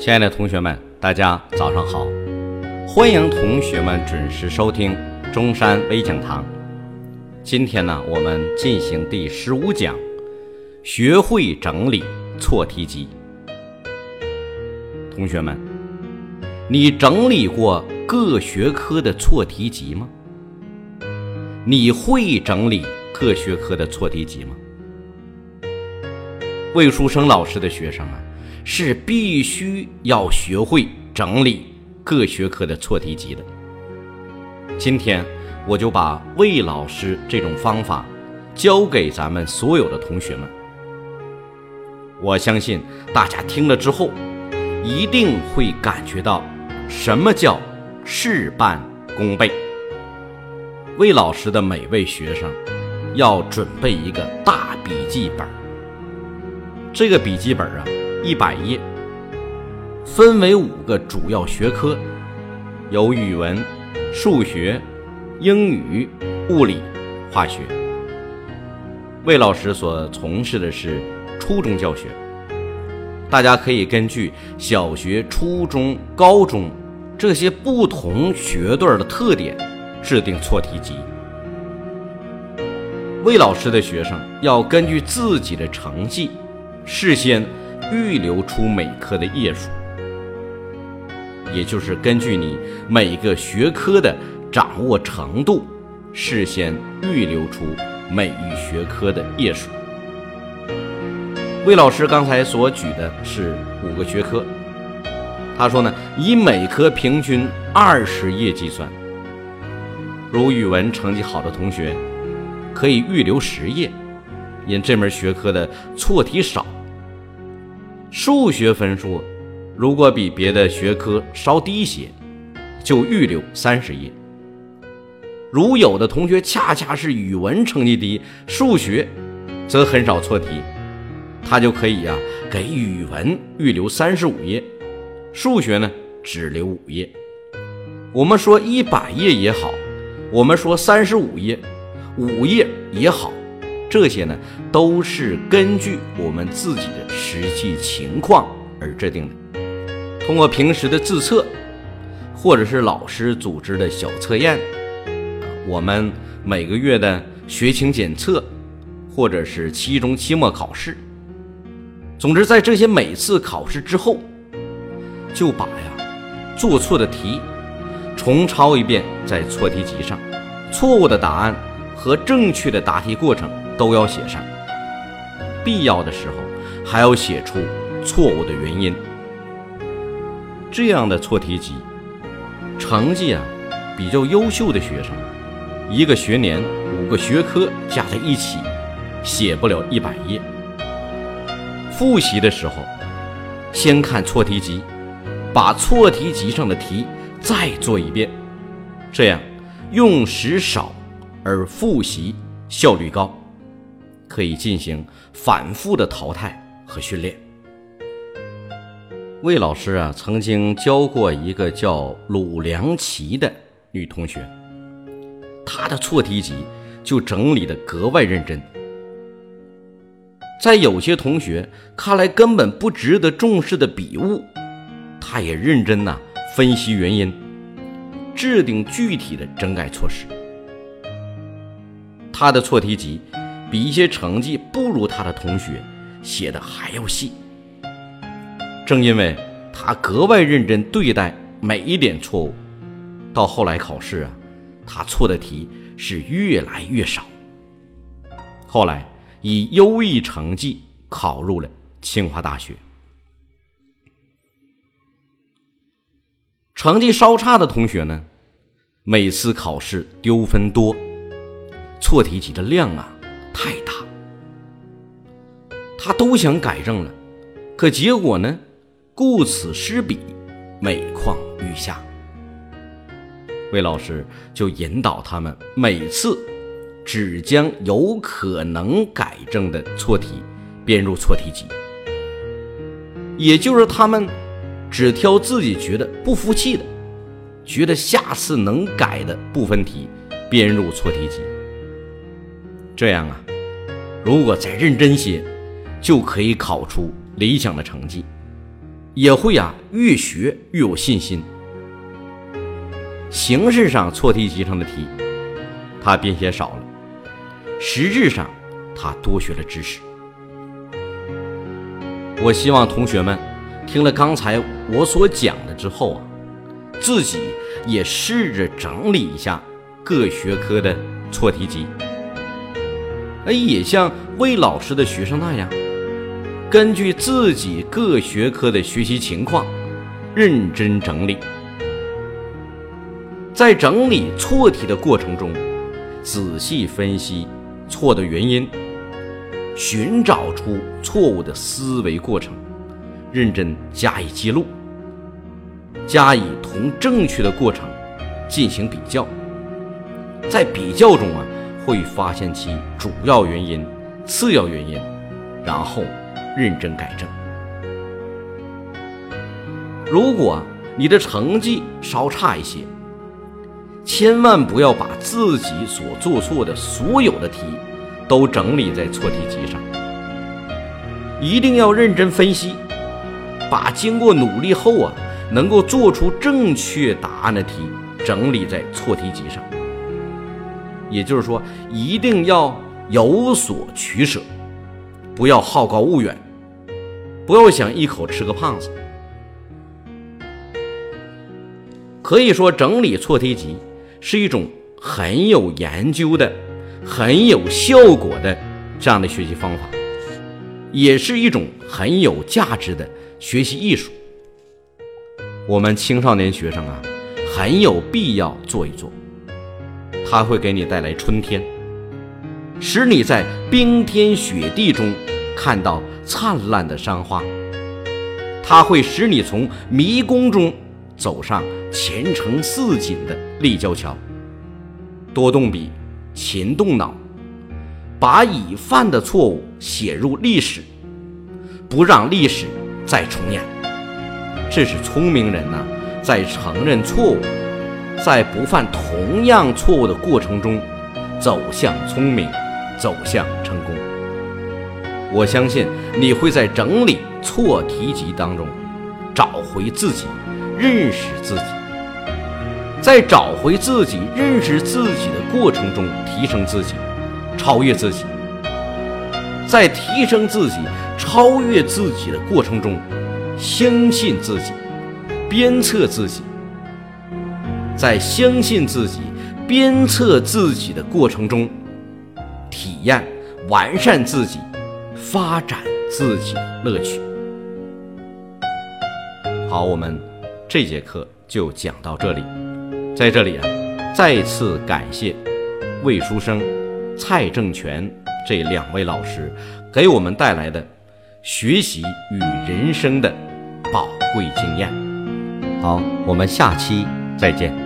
亲爱的同学们，大家早上好！欢迎同学们准时收听中山微讲堂。今天呢，我们进行第十五讲，学会整理错题集。同学们，你整理过各学科的错题集吗？你会整理各学科的错题集吗？魏书生老师的学生啊。是必须要学会整理各学科的错题集的。今天我就把魏老师这种方法教给咱们所有的同学们。我相信大家听了之后，一定会感觉到什么叫事半功倍。魏老师的每位学生要准备一个大笔记本，这个笔记本啊。一百页，分为五个主要学科，有语文、数学、英语、物理、化学。魏老师所从事的是初中教学，大家可以根据小学、初中、高中这些不同学段的特点制定错题集。魏老师的学生要根据自己的成绩，事先。预留出每科的页数，也就是根据你每个学科的掌握程度，事先预留出每一学科的页数。魏老师刚才所举的是五个学科，他说呢，以每科平均二十页计算。如语文成绩好的同学，可以预留十页，因这门学科的错题少。数学分数如果比别的学科稍低些，就预留三十页。如有的同学恰恰是语文成绩低，数学则很少错题，他就可以呀给语文预留三十五页，数学呢只留五页。我们说一百页也好，我们说三十五页、五页也好。这些呢，都是根据我们自己的实际情况而制定的。通过平时的自测，或者是老师组织的小测验，我们每个月的学情检测，或者是期中、期末考试，总之，在这些每次考试之后，就把呀做错的题重抄一遍在错题集上，错误的答案和正确的答题过程。都要写上，必要的时候还要写出错误的原因。这样的错题集，成绩啊比较优秀的学生，一个学年五个学科加在一起，写不了一百页。复习的时候，先看错题集，把错题集上的题再做一遍，这样用时少而复习效率高。可以进行反复的淘汰和训练。魏老师啊，曾经教过一个叫鲁良琪的女同学，她的错题集就整理的格外认真。在有些同学看来根本不值得重视的笔误，她也认真呐分析原因，制定具体的整改措施。她的错题集。比一些成绩不如他的同学写的还要细。正因为他格外认真对待每一点错误，到后来考试啊，他错的题是越来越少。后来以优异成绩考入了清华大学。成绩稍差的同学呢，每次考试丢分多，错题集的量啊。太大，他都想改正了，可结果呢？顾此失彼，每况愈下。魏老师就引导他们，每次只将有可能改正的错题编入错题集，也就是他们只挑自己觉得不服气的，觉得下次能改的部分题编入错题集。这样啊，如果再认真些，就可以考出理想的成绩。也会啊越学越有信心。形式上错题集上的题，他编写少了，实质上他多学了知识。我希望同学们听了刚才我所讲的之后啊，自己也试着整理一下各学科的错题集，哎，也像魏老师的学生那样，根据自己各学科的学习情况，认真整理。在整理错题的过程中，仔细分析错的原因。寻找出错误的思维过程，认真加以记录，加以同正确的过程进行比较，在比较中啊，会发现其主要原因、次要原因，然后认真改正。如果你的成绩稍差一些，千万不要把自己所做错的所有的题。都整理在错题集上，一定要认真分析，把经过努力后啊能够做出正确答案的题整理在错题集上。也就是说，一定要有所取舍，不要好高骛远，不要想一口吃个胖子。可以说，整理错题集是一种很有研究的。很有效果的这样的学习方法，也是一种很有价值的学习艺术。我们青少年学生啊，很有必要做一做。它会给你带来春天，使你在冰天雪地中看到灿烂的山花。它会使你从迷宫中走上前程似锦的立交桥。多动笔。勤动脑，把已犯的错误写入历史，不让历史再重演。这是聪明人呢，在承认错误，在不犯同样错误的过程中，走向聪明，走向成功。我相信你会在整理错题集当中，找回自己，认识自己。在找回自己、认识自己的过程中，提升自己，超越自己；在提升自己、超越自己的过程中，相信自己，鞭策自己；在相信自己、鞭策自己的过程中，体验完善自己、发展自己的乐趣。好，我们这节课就讲到这里。在这里啊，再次感谢魏书生、蔡正全这两位老师给我们带来的学习与人生的宝贵经验。好，我们下期再见。